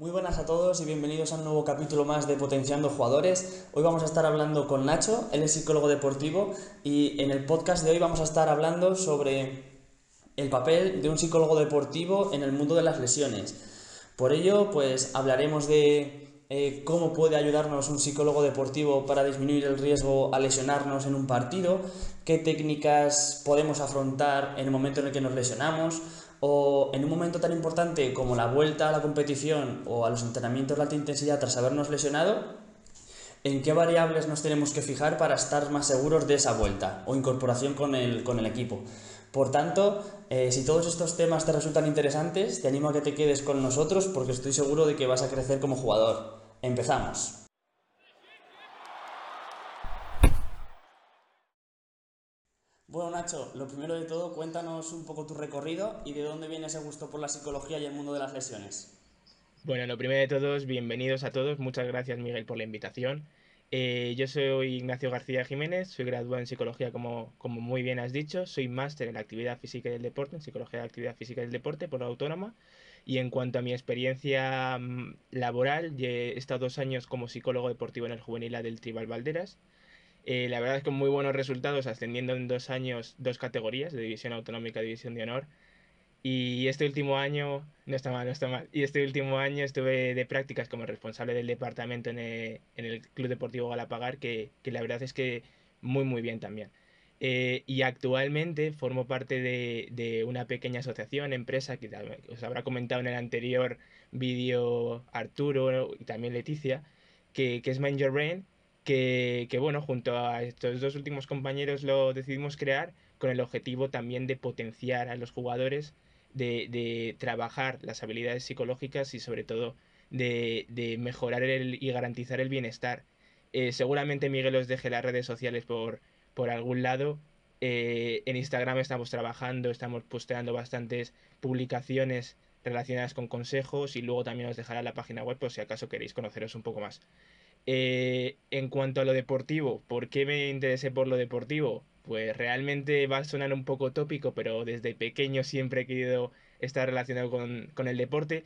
Muy buenas a todos y bienvenidos a un nuevo capítulo más de Potenciando Jugadores. Hoy vamos a estar hablando con Nacho, él es psicólogo deportivo y en el podcast de hoy vamos a estar hablando sobre el papel de un psicólogo deportivo en el mundo de las lesiones. Por ello, pues hablaremos de eh, cómo puede ayudarnos un psicólogo deportivo para disminuir el riesgo a lesionarnos en un partido, qué técnicas podemos afrontar en el momento en el que nos lesionamos, o en un momento tan importante como la vuelta a la competición o a los entrenamientos de alta intensidad tras habernos lesionado, en qué variables nos tenemos que fijar para estar más seguros de esa vuelta o incorporación con el, con el equipo. Por tanto, eh, si todos estos temas te resultan interesantes, te animo a que te quedes con nosotros porque estoy seguro de que vas a crecer como jugador. Empezamos. Bueno, Nacho, lo primero de todo, cuéntanos un poco tu recorrido y de dónde viene ese gusto por la psicología y el mundo de las lesiones. Bueno, lo primero de todos, bienvenidos a todos. Muchas gracias, Miguel, por la invitación. Eh, yo soy Ignacio García Jiménez, soy graduado en psicología, como, como muy bien has dicho. Soy máster en actividad física y del deporte, en psicología de actividad física y del deporte por la Autónoma. Y en cuanto a mi experiencia mm, laboral, he estado dos años como psicólogo deportivo en el juvenil del Tribal Valderas eh, la verdad es que muy buenos resultados, ascendiendo en dos años dos categorías, de división autonómica y división de honor. Y este último año, no está mal, no está mal, y este último año estuve de prácticas como responsable del departamento en el, Club Deportivo Galapagar, que, que, la verdad es que muy, muy bien también. Eh, y actualmente formo parte de, de, una pequeña asociación, empresa, que os habrá comentado en el anterior vídeo Arturo y también Leticia, que, que es Mind Your Brain, que, bueno, junto a estos dos últimos compañeros lo decidimos crear con el objetivo también de potenciar a los jugadores, de, trabajar las habilidades psicológicas y sobre todo de, mejorar y garantizar el bienestar. Eh, seguramente Miguel os deje las redes sociales por, por algún lado. Eh, en Instagram estamos trabajando, estamos posteando bastantes publicaciones relacionadas con consejos y luego también os dejará la página web por si acaso queréis conoceros un poco más. Eh, en cuanto a lo deportivo, ¿por qué me interesé por lo deportivo? Pues realmente va a sonar un poco tópico, pero desde pequeño siempre he querido estar relacionado con, el deporte.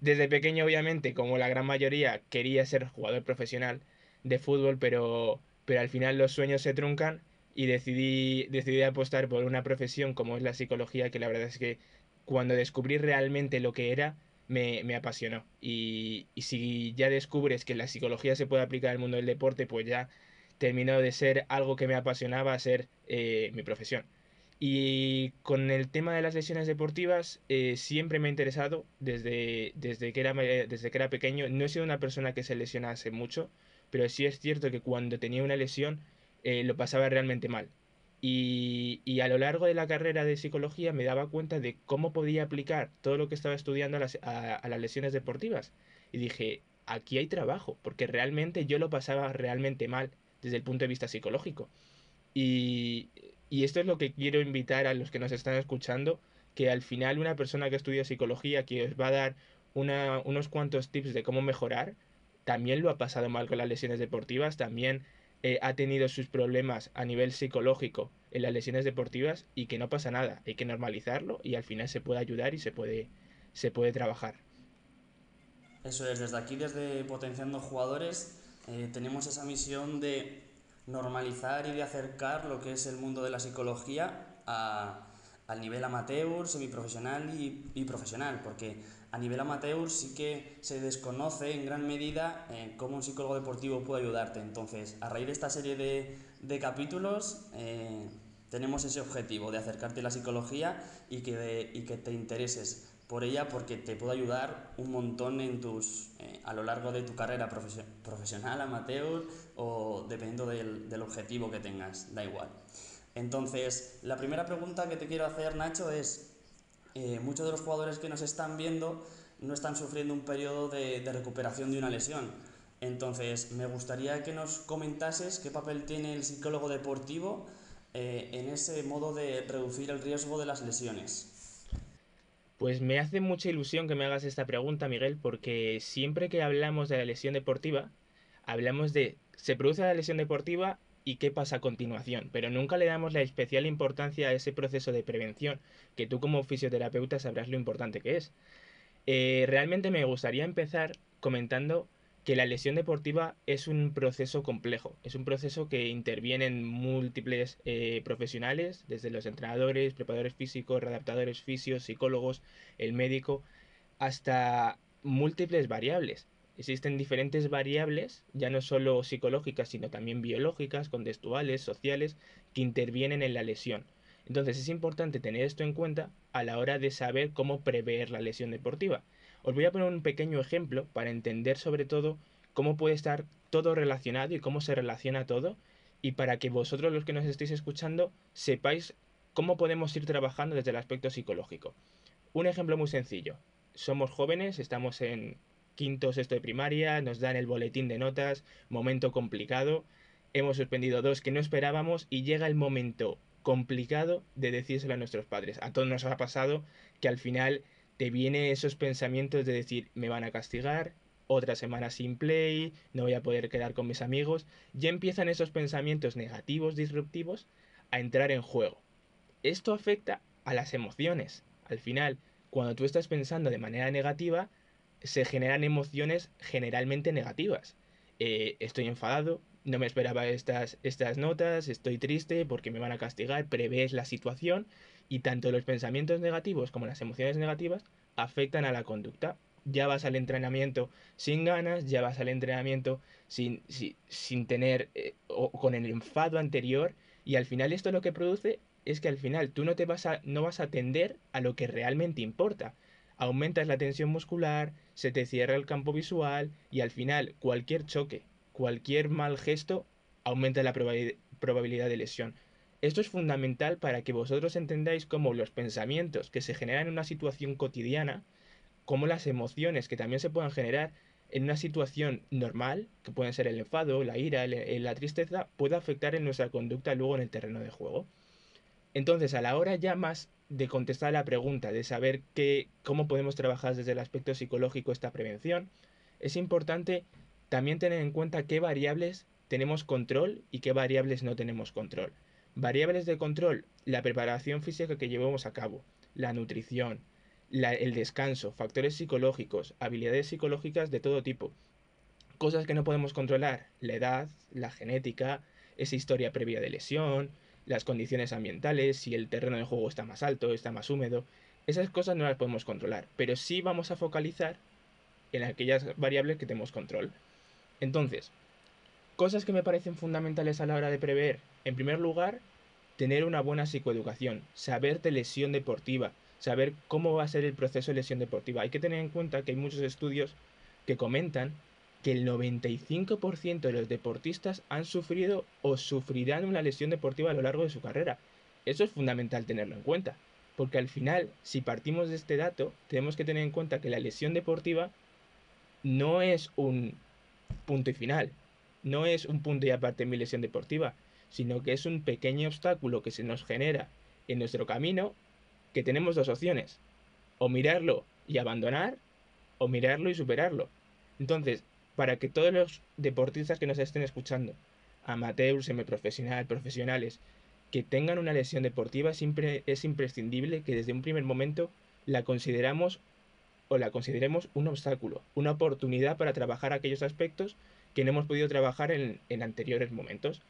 Desde pequeño, obviamente, como la gran mayoría, quería ser jugador profesional de fútbol, pero, pero al final los sueños se truncan y decidí, decidí apostar por una profesión como es la psicología, que la verdad es que cuando descubrí realmente lo que era, me, apasionó. Y, si ya descubres que la psicología se puede aplicar al mundo del deporte, pues ya terminó de ser algo que me apasionaba a ser eh, mi profesión. Y con el tema de las lesiones deportivas, eh, siempre me ha interesado desde, desde, que era, desde que era pequeño. No he sido una persona que se lesionase mucho, pero sí es cierto que cuando tenía una lesión eh, lo pasaba realmente mal. Y, a lo largo de la carrera de psicología me daba cuenta de cómo podía aplicar todo lo que estaba estudiando a las, a, las lesiones deportivas. Y dije, aquí hay trabajo, porque realmente yo lo pasaba realmente mal desde el punto de vista psicológico. Y, esto es lo que quiero invitar a los que nos están escuchando, que al final una persona que estudia psicología, que os va a dar unos cuantos tips de cómo mejorar, también lo ha pasado mal con las lesiones deportivas, también eh, ha tenido sus problemas a nivel psicológico en las lesiones deportivas y que no pasa nada, hay que normalizarlo y al final se puede ayudar y se puede, se puede trabajar. Eso es, desde aquí, desde Potenciando Jugadores, eh, tenemos esa misión de normalizar y de acercar lo que es el mundo de la psicología al nivel amateur, semiprofesional y, y profesional, porque a nivel amateur sí que se desconoce en gran medida eh, cómo un psicólogo deportivo puede ayudarte. Entonces, a raíz de esta serie de, capítulos, eh, tenemos ese objetivo de acercarte a la psicología y que, y que te intereses por ella porque te puede ayudar un montón en tus, eh, a lo largo de tu carrera profesional, amateur o dependiendo del, del objetivo que tengas, da igual. Entonces, la primera pregunta que te quiero hacer, Nacho, es eh, muchos de los jugadores que nos están viendo no están sufriendo un periodo de, recuperación de una lesión. Entonces, me gustaría que nos comentases qué papel tiene el psicólogo deportivo eh, en ese modo de reducir el riesgo de las lesiones. Pues me hace mucha ilusión que me hagas esta pregunta, Miguel, porque siempre que hablamos de la lesión deportiva, hablamos de se produce la lesión deportiva y qué pasa a continuación, pero nunca le damos la especial importancia a ese proceso de prevención, que tú como fisioterapeuta sabrás lo importante que es. Eh, realmente me gustaría empezar comentando que la lesión deportiva es un proceso complejo, es un proceso que intervienen múltiples eh, profesionales, desde los entrenadores, preparadores físicos, readaptadores fisios, psicólogos, el médico, hasta múltiples variables. Existen diferentes variables, ya no solo psicológicas, sino también biológicas, contextuales, sociales, que intervienen en la lesión. Entonces es importante tener esto en cuenta a la hora de saber cómo prever la lesión deportiva. Os voy a poner un pequeño ejemplo para entender sobre todo cómo puede estar todo relacionado y cómo se relaciona todo y para que vosotros los que nos estéis escuchando sepáis cómo podemos ir trabajando desde el aspecto psicológico. Un ejemplo muy sencillo. Somos jóvenes, estamos en quinto sexto de primaria, nos dan el boletín de notas, momento complicado, hemos suspendido dos que no esperábamos y llega el momento complicado de decírselo a nuestros padres. A todos nos ha pasado que al final te vienen esos pensamientos de decir, me van a castigar, otra semana sin play, no voy a poder quedar con mis amigos. Ya empiezan esos pensamientos negativos, disruptivos, a entrar en juego. Esto afecta a las emociones. Al final, cuando tú estás pensando de manera negativa, se generan emociones generalmente negativas. Eh, estoy enfadado, no me esperaba estas, estas notas, estoy triste porque me van a castigar, prevés la situación y tanto los pensamientos negativos como las emociones negativas afectan a la conducta. Ya vas al entrenamiento sin ganas, ya vas al entrenamiento sin, sin, tener eh, o con el enfado anterior y al final esto lo que produce es que al final tú no te vas a no vas a atender a lo que realmente importa. Aumentas la tensión muscular, se te cierra el campo visual y al final cualquier choque, cualquier mal gesto aumenta la probabilidad de lesión. Esto es fundamental para que vosotros entendáis cómo los pensamientos que se generan en una situación cotidiana, como las emociones que también se puedan generar en una situación normal, que pueden ser el enfado, la ira, la tristeza, puede afectar en nuestra conducta luego en el terreno de juego. Entonces, a la hora ya más de contestar la pregunta, de saber qué, cómo podemos trabajar desde el aspecto psicológico esta prevención, es importante también tener en cuenta qué variables tenemos control y qué variables no tenemos control. Variables de control, la preparación física que llevamos a cabo, la nutrición, el descanso, factores psicológicos, habilidades psicológicas de todo tipo. Cosas que no podemos controlar, la edad, la genética, esa historia previa de lesión, las condiciones ambientales, si el terreno de juego está más alto, está más húmedo. Esas cosas no las podemos controlar, pero sí vamos a focalizar en aquellas variables que tenemos control. Entonces, cosas que me parecen fundamentales a la hora de prever en primer lugar, tener una buena psicoeducación, saber de lesión deportiva, saber cómo va a ser el proceso de lesión deportiva. Hay que tener en cuenta que hay muchos estudios que comentan que el 95% de los deportistas han sufrido o sufrirán una lesión deportiva a lo largo de su carrera. Eso es fundamental tenerlo en cuenta, porque al final, si partimos de este dato, tenemos que tener en cuenta que la lesión deportiva no es un punto y final, no es un punto y aparte en mi lesión deportiva, sino que es un pequeño obstáculo que se nos genera en nuestro camino que tenemos dos opciones, o mirarlo y abandonar, o mirarlo y superarlo. Entonces, para que todos los deportistas que nos estén escuchando, amateurs, semiprofesionales, profesionales, que tengan una lesión deportiva, siempre es imprescindible que desde un primer momento la consideramos o la consideremos un obstáculo, una oportunidad para trabajar aquellos aspectos que no hemos podido trabajar en, en anteriores momentos.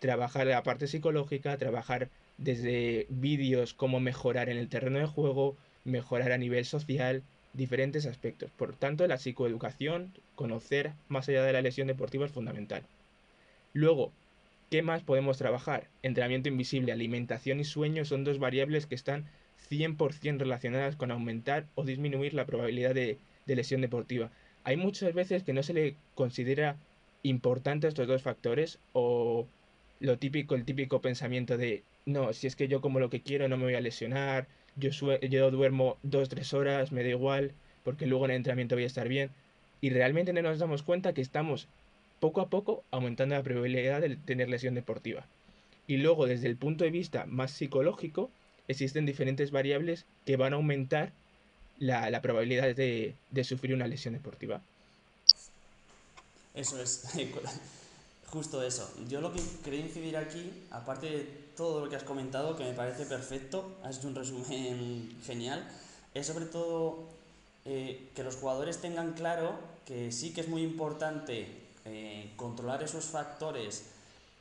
Trabajar la parte psicológica, trabajar desde vídeos cómo mejorar en el terreno de juego, mejorar a nivel social, diferentes aspectos. Por tanto, la psicoeducación, conocer más allá de la lesión deportiva es fundamental. Luego, ¿qué más podemos trabajar? Entrenamiento invisible, alimentación y sueño son dos variables que están 100% relacionadas con aumentar o disminuir la probabilidad de, lesión deportiva. Hay muchas veces que no se le considera importante estos dos factores o lo típico, el típico pensamiento de, no, si es que yo como lo que quiero no me voy a lesionar, yo, yo duermo dos, tres horas, me da igual, porque luego en el entrenamiento voy a estar bien. Y realmente no nos damos cuenta que estamos poco a poco aumentando la probabilidad de tener lesión deportiva. Y luego, desde el punto de vista más psicológico, existen diferentes variables que van a aumentar la, probabilidad de, de sufrir una lesión deportiva. Eso es. Justo eso. Yo lo que quería incidir aquí, aparte de todo lo que has comentado, que me parece perfecto, has hecho un resumen genial, es sobre todo eh, que los jugadores tengan claro que sí que es muy importante eh, controlar esos factores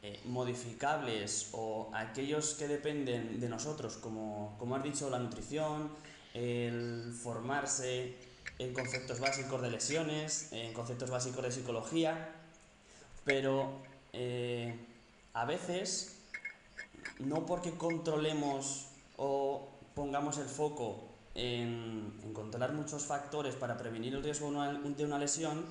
eh, modificables o aquellos que dependen de nosotros, como, como has dicho, la nutrición, el formarse en conceptos básicos de lesiones, en conceptos básicos de psicología, pero a veces no porque controlemos o pongamos el foco en, controlar muchos factores para prevenir el riesgo de una lesión,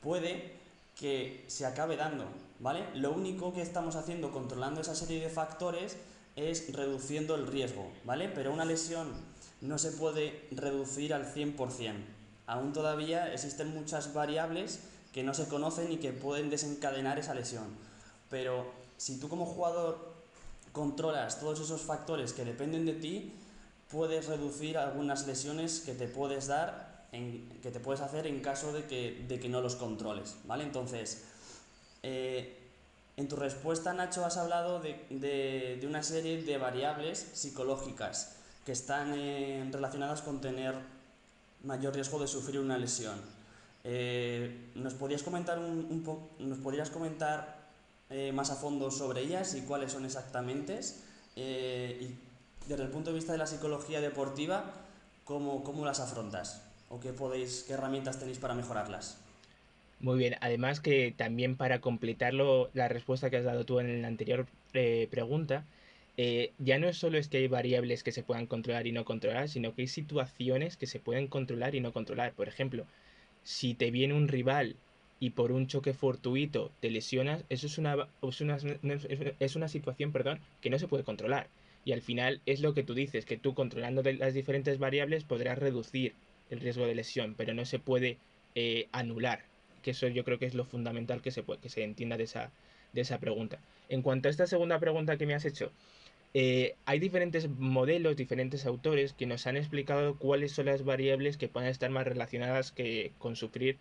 puede que se acabe dando, ¿vale? Lo único que estamos haciendo controlando esa serie de factores es reduciendo el riesgo, ¿vale? Pero una lesión no se puede reducir al 100%. Aún todavía existen muchas variables que no se conocen y que pueden desencadenar esa lesión. Pero si tú como jugador controlas todos esos factores que dependen de ti, puedes reducir algunas lesiones que te puedes dar, en, que te puedes hacer en caso de que, de que no los controles, ¿vale? Entonces, eh, en tu respuesta, Nacho, has hablado de, de, una serie de variables psicológicas que están eh, relacionadas con tener mayor riesgo de sufrir una lesión. Eh, ¿Nos podrías comentar un, un nos podrías comentar más a fondo sobre ellas y cuáles son exactamente? y desde el punto de vista de la psicología deportiva, ¿cómo, cómo las afrontas? ¿O qué, podéis, qué herramientas tenéis para mejorarlas? Muy bien, además que también para completarlo, la respuesta que has dado tú en la anterior eh, pregunta, eh, ya no solo es que hay variables que se puedan controlar y no controlar, sino que hay situaciones que se pueden controlar y no controlar. Por ejemplo, si te viene un rival y por un choque fortuito te lesionas, eso es una, es una, es una situación perdón, que no se puede controlar. Y al final es lo que tú dices, que tú controlando las diferentes variables podrás reducir el riesgo de lesión, pero no se puede eh, anular. Que eso yo creo que es lo fundamental que se, puede, que se entienda de esa, de esa pregunta. En cuanto a esta segunda pregunta que me has hecho, eh, hay diferentes modelos, diferentes autores que nos han explicado cuáles son las variables que pueden estar más relacionadas que con sufrir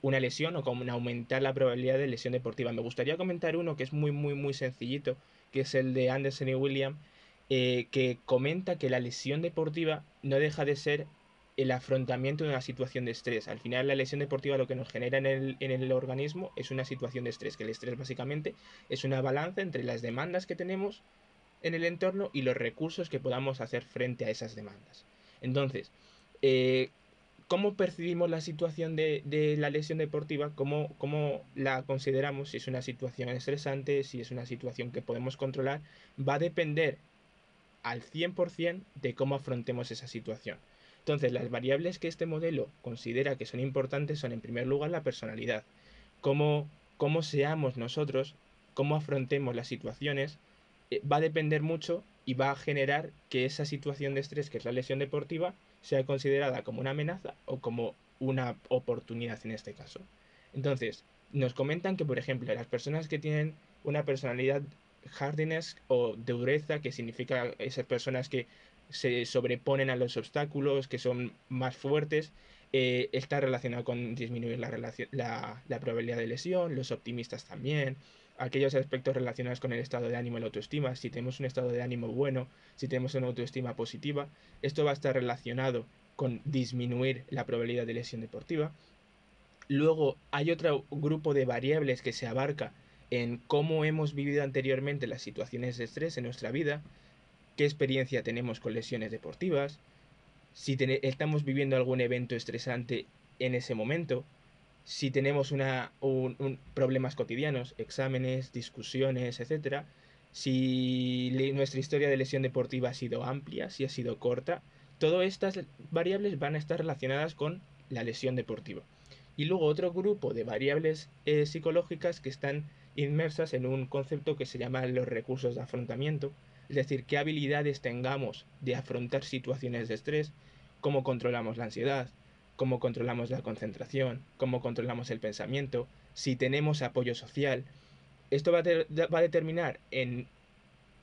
una lesión o con aumentar la probabilidad de lesión deportiva. Me gustaría comentar uno que es muy, muy, muy sencillito, que es el de Anderson y William, eh, que comenta que la lesión deportiva no deja de ser el afrontamiento de una situación de estrés. Al final la lesión deportiva lo que nos genera en el, en el organismo es una situación de estrés, que el estrés básicamente es una balanza entre las demandas que tenemos en el entorno y los recursos que podamos hacer frente a esas demandas. Entonces, eh, ¿cómo percibimos la situación de, de la lesión deportiva? ¿Cómo, ¿Cómo, la consideramos? Si es una situación estresante, si es una situación que podemos controlar, va a depender al 100% de cómo afrontemos esa situación. Entonces, las variables que este modelo considera que son importantes son, en primer lugar, la personalidad. Cómo, cómo seamos nosotros, cómo afrontemos las situaciones, va a depender mucho y va a generar que esa situación de estrés, que es la lesión deportiva, sea considerada como una amenaza o como una oportunidad en este caso. Entonces, nos comentan que, por ejemplo, las personas que tienen una personalidad hardiness o dureza, que significa esas personas que se sobreponen a los obstáculos, que son más fuertes, eh, está relacionado con disminuir la, la, probabilidad de lesión, los optimistas también, aquellos aspectos relacionados con el estado de ánimo y la autoestima, si tenemos un estado de ánimo bueno, si tenemos una autoestima positiva, esto va a estar relacionado con disminuir la probabilidad de lesión deportiva. Luego hay otro grupo de variables que se abarca en cómo hemos vivido anteriormente las situaciones de estrés en nuestra vida, qué experiencia tenemos con lesiones deportivas, si estamos viviendo algún evento estresante en ese momento, si tenemos una, un, problemas cotidianos, exámenes, discusiones, etc. Si nuestra historia de lesión deportiva ha sido amplia, si ha sido corta, todas estas variables van a estar relacionadas con la lesión deportiva. Y luego otro grupo de variables eh, psicológicas que están inmersas en un concepto que se llama los recursos de afrontamiento, es decir, qué habilidades tengamos de afrontar situaciones de estrés, cómo controlamos la ansiedad, cómo controlamos la concentración, cómo controlamos el pensamiento, si tenemos apoyo social. Esto va a, va a determinar en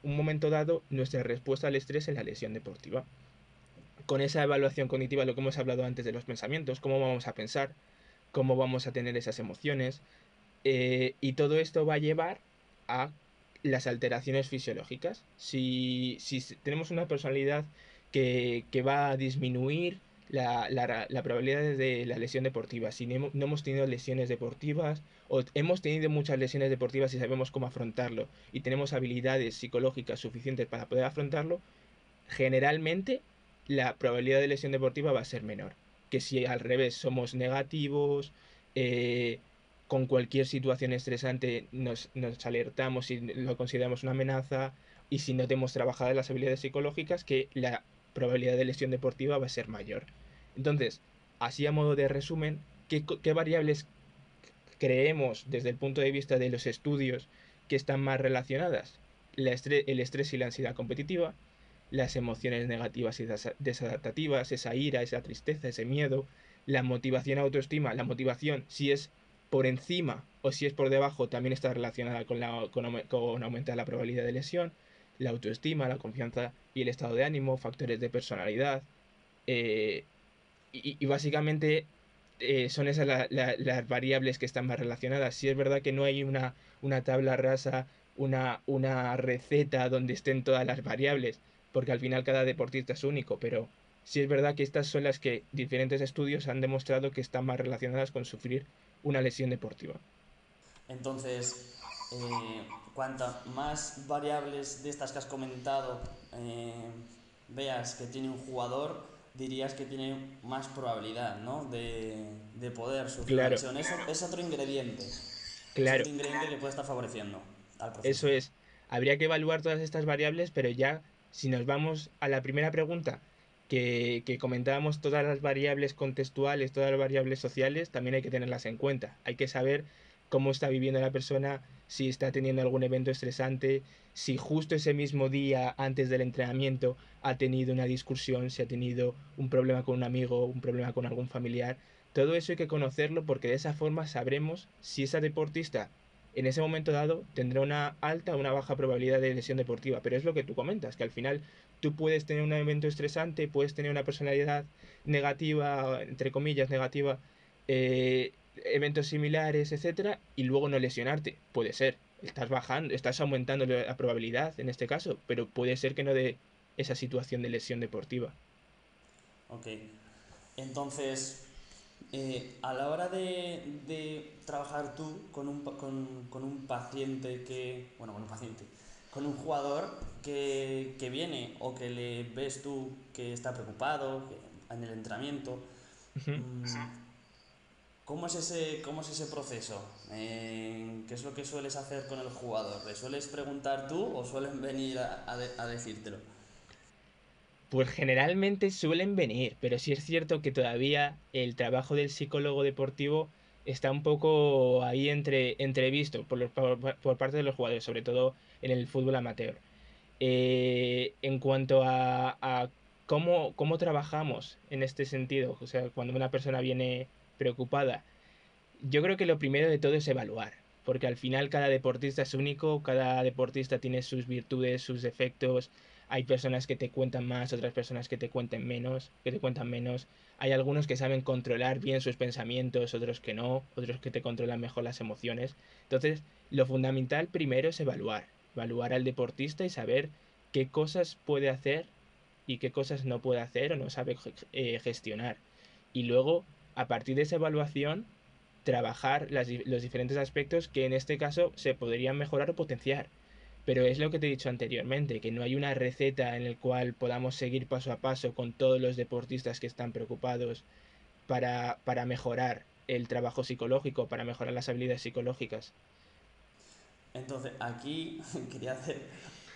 un momento dado nuestra respuesta al estrés en la lesión deportiva. Con esa evaluación cognitiva, lo que hemos hablado antes de los pensamientos, cómo vamos a pensar, cómo vamos a tener esas emociones, eh, y todo esto va a llevar a las alteraciones fisiológicas. Si, si tenemos una personalidad que, que, va a disminuir la, la, probabilidad de la lesión deportiva. Si no, hemos tenido lesiones deportivas o hemos tenido muchas lesiones deportivas y sabemos cómo afrontarlo y tenemos habilidades psicológicas suficientes para poder afrontarlo, generalmente la probabilidad de lesión deportiva va a ser menor. Que si al revés somos negativos, eh, con cualquier situación estresante nos, nos alertamos y lo consideramos una amenaza, y si no tenemos trabajadas las habilidades psicológicas, que la probabilidad de lesión deportiva va a ser mayor. Entonces, así a modo de resumen, ¿qué, variables creemos desde el punto de vista de los estudios que están más relacionadas? el estrés y la ansiedad competitiva, las emociones negativas y desadaptativas, esa ira, esa tristeza, ese miedo, la motivación autoestima, la motivación si es por encima o si es por debajo también está relacionada con, la, aumentar la probabilidad de lesión, la autoestima, la confianza y el estado de ánimo, factores de personalidad. Eh, y, básicamente eh, son esas las variables que están más relacionadas. Si es verdad que no hay una, una tabla rasa, una, una receta donde estén todas las variables, porque al final cada deportista es único, pero sí es verdad que estas son las que diferentes estudios han demostrado que están más relacionadas con sufrir una lesión deportiva. Entonces, eh, cuanta más variables de estas que has comentado eh, veas que tiene un jugador, dirías que tiene más probabilidad ¿no? de, de poder sufrir claro. lesión. Eso es otro ingrediente. Claro. Es otro ingrediente que puede estar favoreciendo al proceso. Eso es. Habría que evaluar todas estas variables, pero ya si nos vamos a la primera pregunta, que, que, comentábamos todas las variables contextuales, todas las variables sociales, también hay que tenerlas en cuenta. Hay que saber cómo está viviendo la persona, si está teniendo algún evento estresante, si justo ese mismo día antes del entrenamiento ha tenido una discusión, si ha tenido un problema con un amigo, un problema con algún familiar. Todo eso hay que conocerlo porque de esa forma sabremos si esa deportista en ese momento dado tendrá una alta o una baja probabilidad de lesión deportiva. Pero es lo que tú comentas, que al final tú puedes tener un evento estresante, puedes tener una personalidad negativa, entre comillas, negativa, eh, eventos similares, etcétera, y luego no lesionarte. Puede ser. Estás bajando, estás aumentando la probabilidad en este caso, pero puede ser que no de esa situación de lesión deportiva. Ok. Entonces, eh, a la hora de, de trabajar tú con un, con, con, un paciente que. Bueno, con un paciente. Con un jugador que, que viene o que le ves tú que está preocupado en el entrenamiento. ¿Cómo es ese, cómo es ese proceso? ¿Qué es lo que sueles hacer con el jugador? ¿Le sueles preguntar tú o suelen venir a, a, decírtelo? Pues generalmente suelen venir, pero sí es cierto que todavía el trabajo del psicólogo deportivo está un poco ahí entre, entrevisto por, por, parte de los jugadores, sobre todo en el fútbol amateur. Eh, en cuanto a, a cómo, cómo, trabajamos en este sentido, o sea, cuando una persona viene preocupada. Yo creo que lo primero de todo es evaluar, porque al final cada deportista es único, cada deportista tiene sus virtudes, sus defectos. Hay personas que te cuentan más, otras personas que te cuenten menos, que te cuentan menos. Hay algunos que saben controlar bien sus pensamientos, otros que no, otros que te controlan mejor las emociones. Entonces, lo fundamental primero es evaluar, evaluar al deportista y saber qué cosas puede hacer y qué cosas no puede hacer o no sabe eh, gestionar. Y luego a partir de esa evaluación, trabajar los diferentes aspectos que en este caso se podrían mejorar o potenciar. Pero es lo que te he dicho anteriormente, que no hay una receta en la cual podamos seguir paso a paso con todos los deportistas que están preocupados para, mejorar el trabajo psicológico, para mejorar las habilidades psicológicas. Entonces, aquí quería hacer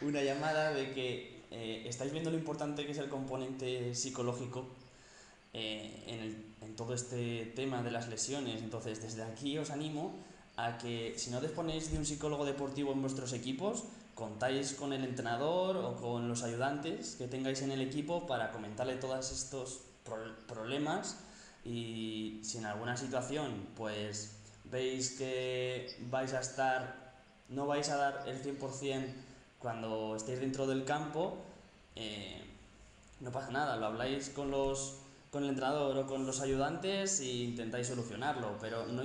una llamada de que eh, estáis viendo lo importante que es el componente psicológico eh, en, todo este tema de las lesiones. Entonces, desde aquí os animo a que si no disponéis de un psicólogo deportivo en vuestros equipos, contáis con el entrenador o con los ayudantes que tengáis en el equipo para comentarle todos estos problemas y si en alguna situación pues veis que vais a estar, no vais a dar el 100% cuando estéis dentro del campo, eh, no pasa nada, lo habláis con los con el entrenador o con los ayudantes e intentáis solucionarlo, pero no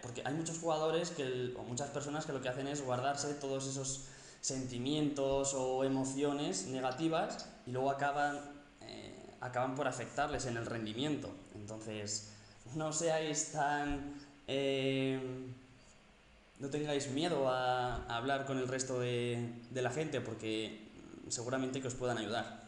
porque hay muchos jugadores que o muchas personas que lo que hacen es guardarse todos esos sentimientos o emociones negativas y luego acaban eh, acaban por afectarles en el rendimiento. Entonces, no seáis tan... Eh, no tengáis miedo a, hablar con el resto de, de, la gente porque seguramente que os puedan ayudar.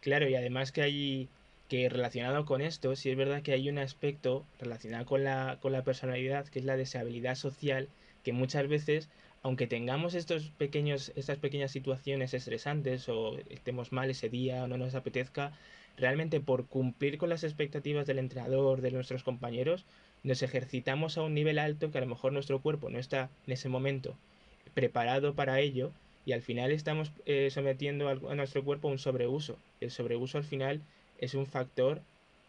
Claro, y además que hay que relacionado con esto, sí es verdad que hay un aspecto relacionado con la, con la personalidad, que es la deshabilidad social, que muchas veces, aunque tengamos estos pequeños, estas pequeñas situaciones estresantes o estemos mal ese día o no nos apetezca, realmente por cumplir con las expectativas del entrenador, de nuestros compañeros, nos ejercitamos a un nivel alto que a lo mejor nuestro cuerpo no está en ese momento preparado para ello y al final estamos eh, sometiendo a, nuestro cuerpo a un sobreuso. El sobreuso al final es un factor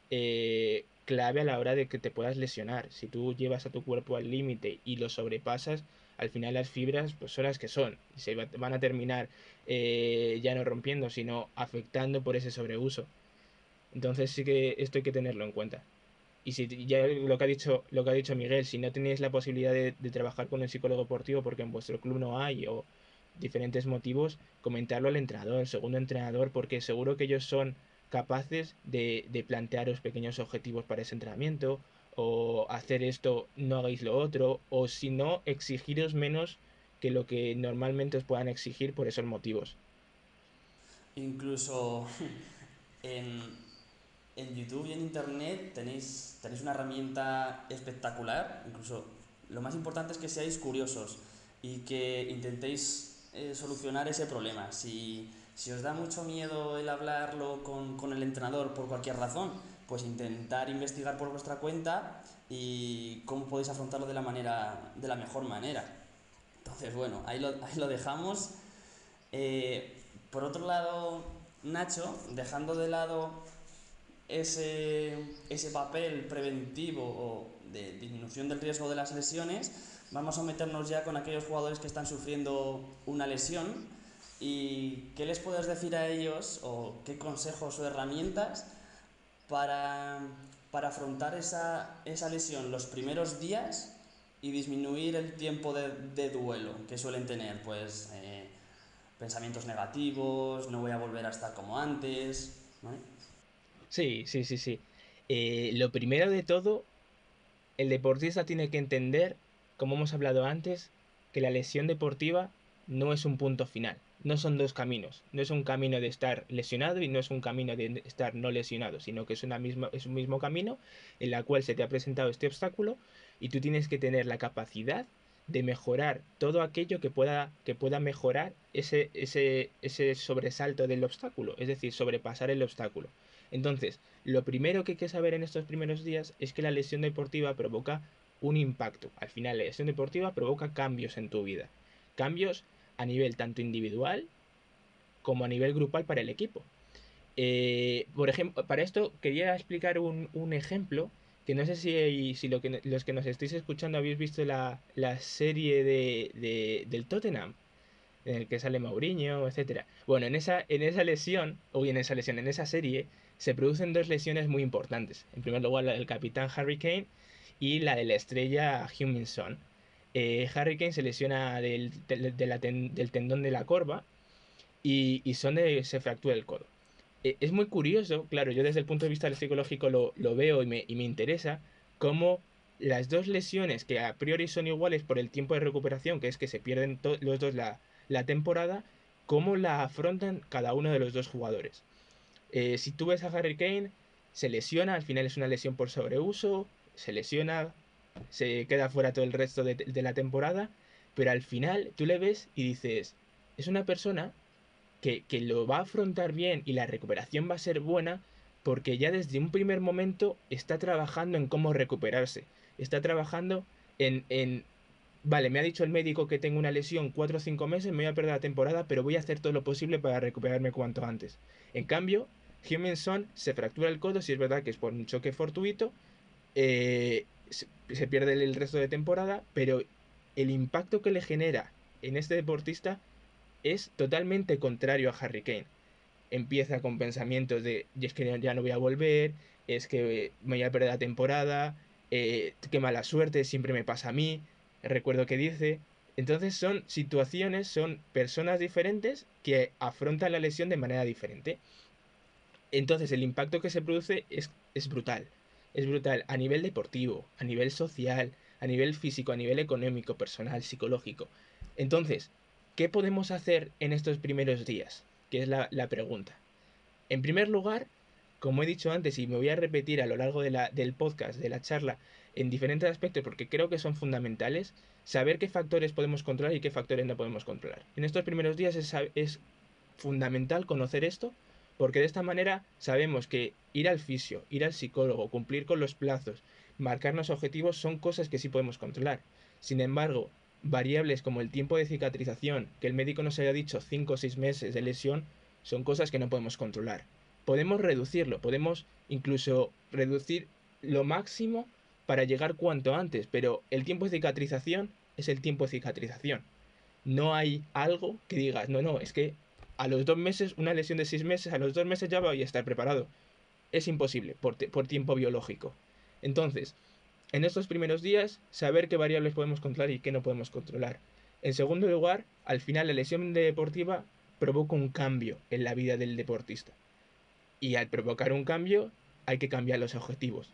eh, clave a la hora de que te puedas lesionar. Si tú llevas a tu cuerpo al límite y lo sobrepasas, al final las fibras pues, son las que son. Se van a terminar eh, ya no rompiendo, sino afectando por ese sobreuso. Entonces sí que esto hay que tenerlo en cuenta. Y si ya lo que ha dicho, lo que ha dicho Miguel, si no tenéis la posibilidad de, trabajar con un psicólogo deportivo porque en vuestro club no hay o diferentes motivos, comentarlo al entrenador, al segundo entrenador, porque seguro que ellos son capaces de, de plantearos pequeños objetivos para ese entrenamiento, o hacer esto, no hagáis lo otro, o si no, exigiros menos que lo que normalmente os puedan exigir por esos motivos. Incluso en, en YouTube y en Internet tenéis, tenéis una herramienta espectacular, incluso lo más importante es que seáis curiosos y que intentéis eh, solucionar ese problema. Si, si, os da mucho miedo el hablarlo con, con, el entrenador por cualquier razón, pues intentar investigar por vuestra cuenta y cómo podéis afrontarlo de la, manera, de la mejor manera. Entonces, bueno, ahí lo, ahí lo dejamos. Eh, por otro lado, Nacho, dejando de lado ese, ese papel preventivo o de disminución del riesgo de las lesiones, vamos a meternos ya con aquellos jugadores que están sufriendo una lesión y qué les puedes decir a ellos o qué consejos o herramientas para, para afrontar esa, esa, lesión los primeros días y disminuir el tiempo de, de duelo que suelen tener, pues eh, pensamientos negativos, no voy a volver a estar como antes. Sí, sí, sí, sí. Eh, lo primero de todo, el deportista tiene que entender, como hemos hablado antes, que la lesión deportiva no es un punto final. No son dos caminos. No es un camino de estar lesionado y no es un camino de estar no lesionado, sino que es, una misma, es un mismo camino en la cual se te ha presentado este obstáculo y tú tienes que tener la capacidad de mejorar todo aquello que pueda, que pueda mejorar ese, ese, ese sobresalto del obstáculo, es decir, sobrepasar el obstáculo. Entonces, lo primero que hay que saber en estos primeros días es que la lesión deportiva provoca un impacto. Al final, la lesión deportiva provoca cambios en tu vida. Cambios a nivel tanto individual como a nivel grupal para el equipo. Eh, por ejemplo, para esto quería explicar un, ejemplo que no sé si, si lo que, los que nos estáis escuchando habéis visto la, serie de, del Tottenham, en el que sale Mauriño, etc. Bueno, en esa, en esa lesión, o en esa lesión, en esa serie, se producen dos lesiones muy importantes. En primer lugar, la del capitán Harry Kane y la de la estrella Huminson. Eh, Harry Kane se lesiona del, del, tendón de la corva y, y Son se fractura el codo. Eh, es muy curioso, claro, yo desde el punto de vista psicológico lo, lo veo y me, y me interesa, cómo las dos lesiones que a priori son iguales por el tiempo de recuperación, que es que se pierden los dos la, la temporada, cómo la afrontan cada uno de los dos jugadores. Eh, si tú ves a Harry Kane, se lesiona, al final es una lesión por sobreuso, se lesiona, se queda fuera todo el resto de, la temporada, pero al final tú le ves y dices, es una persona que, lo va a afrontar bien y la recuperación va a ser buena porque ya desde un primer momento está trabajando en cómo recuperarse, está trabajando en, en vale, me ha dicho el médico que tengo una lesión 4 o 5 meses, me voy a perder la temporada, pero voy a hacer todo lo posible para recuperarme cuanto antes. En cambio, Son se fractura el codo, si es verdad que es por un choque fortuito, eh, se, pierde el resto de temporada, pero el impacto que le genera en este deportista es totalmente contrario a Harry Kane. Empieza con pensamientos de, es que ya no voy a volver, es que me voy a perder la temporada, eh, qué mala suerte, siempre me pasa a mí, recuerdo que dice. Entonces son situaciones, son personas diferentes que afrontan la lesión de manera diferente. Entonces el impacto que se produce es, es brutal. Es brutal a nivel deportivo, a nivel social, a nivel físico, a nivel económico, personal, psicológico. Entonces, ¿qué podemos hacer en estos primeros días? Que es la, la pregunta. En primer lugar, como he dicho antes y me voy a repetir a lo largo de la, del podcast, de la charla, en diferentes aspectos porque creo que son fundamentales, saber qué factores podemos controlar y qué factores no podemos controlar. En estos primeros días es, es fundamental conocer esto porque de esta manera sabemos que ir al fisio, ir al psicólogo, cumplir con los plazos, marcarnos objetivos son cosas que sí podemos controlar. Sin embargo, variables como el tiempo de cicatrización, que el médico nos haya dicho 5 o 6 meses de lesión, son cosas que no podemos controlar. Podemos reducirlo, podemos incluso reducir lo máximo para llegar cuanto antes, pero el tiempo de cicatrización es el tiempo de cicatrización. No hay algo que digas, no, no, es que a los dos meses, una lesión de seis meses, a los dos meses ya voy a estar preparado. Es imposible por, por tiempo biológico. Entonces, en estos primeros días, saber qué variables podemos controlar y qué no podemos controlar. En segundo lugar, al final la lesión deportiva provoca un cambio en la vida del deportista. Y al provocar un cambio, hay que cambiar los objetivos.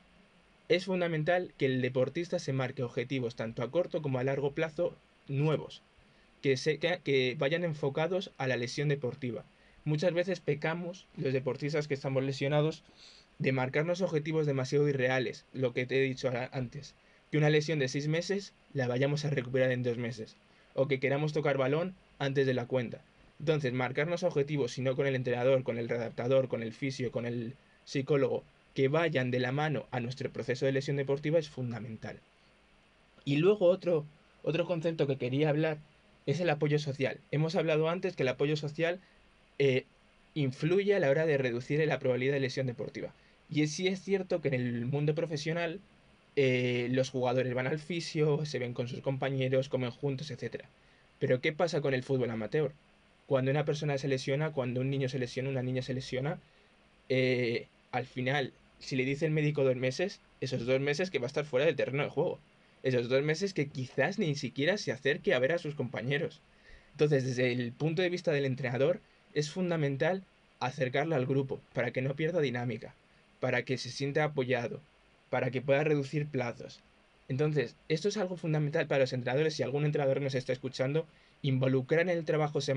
Es fundamental que el deportista se marque objetivos tanto a corto como a largo plazo nuevos, que, que vayan enfocados a la lesión deportiva. Muchas veces pecamos, los deportistas que estamos lesionados, de marcarnos objetivos demasiado irreales, lo que te he dicho antes, que una lesión de seis meses la vayamos a recuperar en dos meses, o que queramos tocar balón antes de la cuenta. Entonces, marcarnos objetivos, si no con el entrenador, con el redactador, con el fisio, con el psicólogo, que vayan de la mano a nuestro proceso de lesión deportiva es fundamental. Y luego otro, otro concepto que quería hablar es el apoyo social. Hemos hablado antes que el apoyo social eh, influye a la hora de reducir la probabilidad de lesión deportiva. Y sí es cierto que en el mundo profesional eh, los jugadores van al fisio, se ven con sus compañeros, comen juntos, etc. Pero ¿qué pasa con el fútbol amateur? Cuando una persona se lesiona, cuando un niño se lesiona, una niña se lesiona, eh, al final, si le dice el médico dos meses, esos dos meses que va a estar fuera del terreno de juego. Esos dos meses que quizás ni siquiera se acerque a ver a sus compañeros. Entonces, desde el punto de vista del entrenador, es fundamental acercarlo al grupo para que no pierda dinámica, para que se sienta apoyado, para que pueda reducir plazos. Entonces, esto es algo fundamental para los entrenadores. Si algún entrenador nos está escuchando, involucrar en el trabajo semanal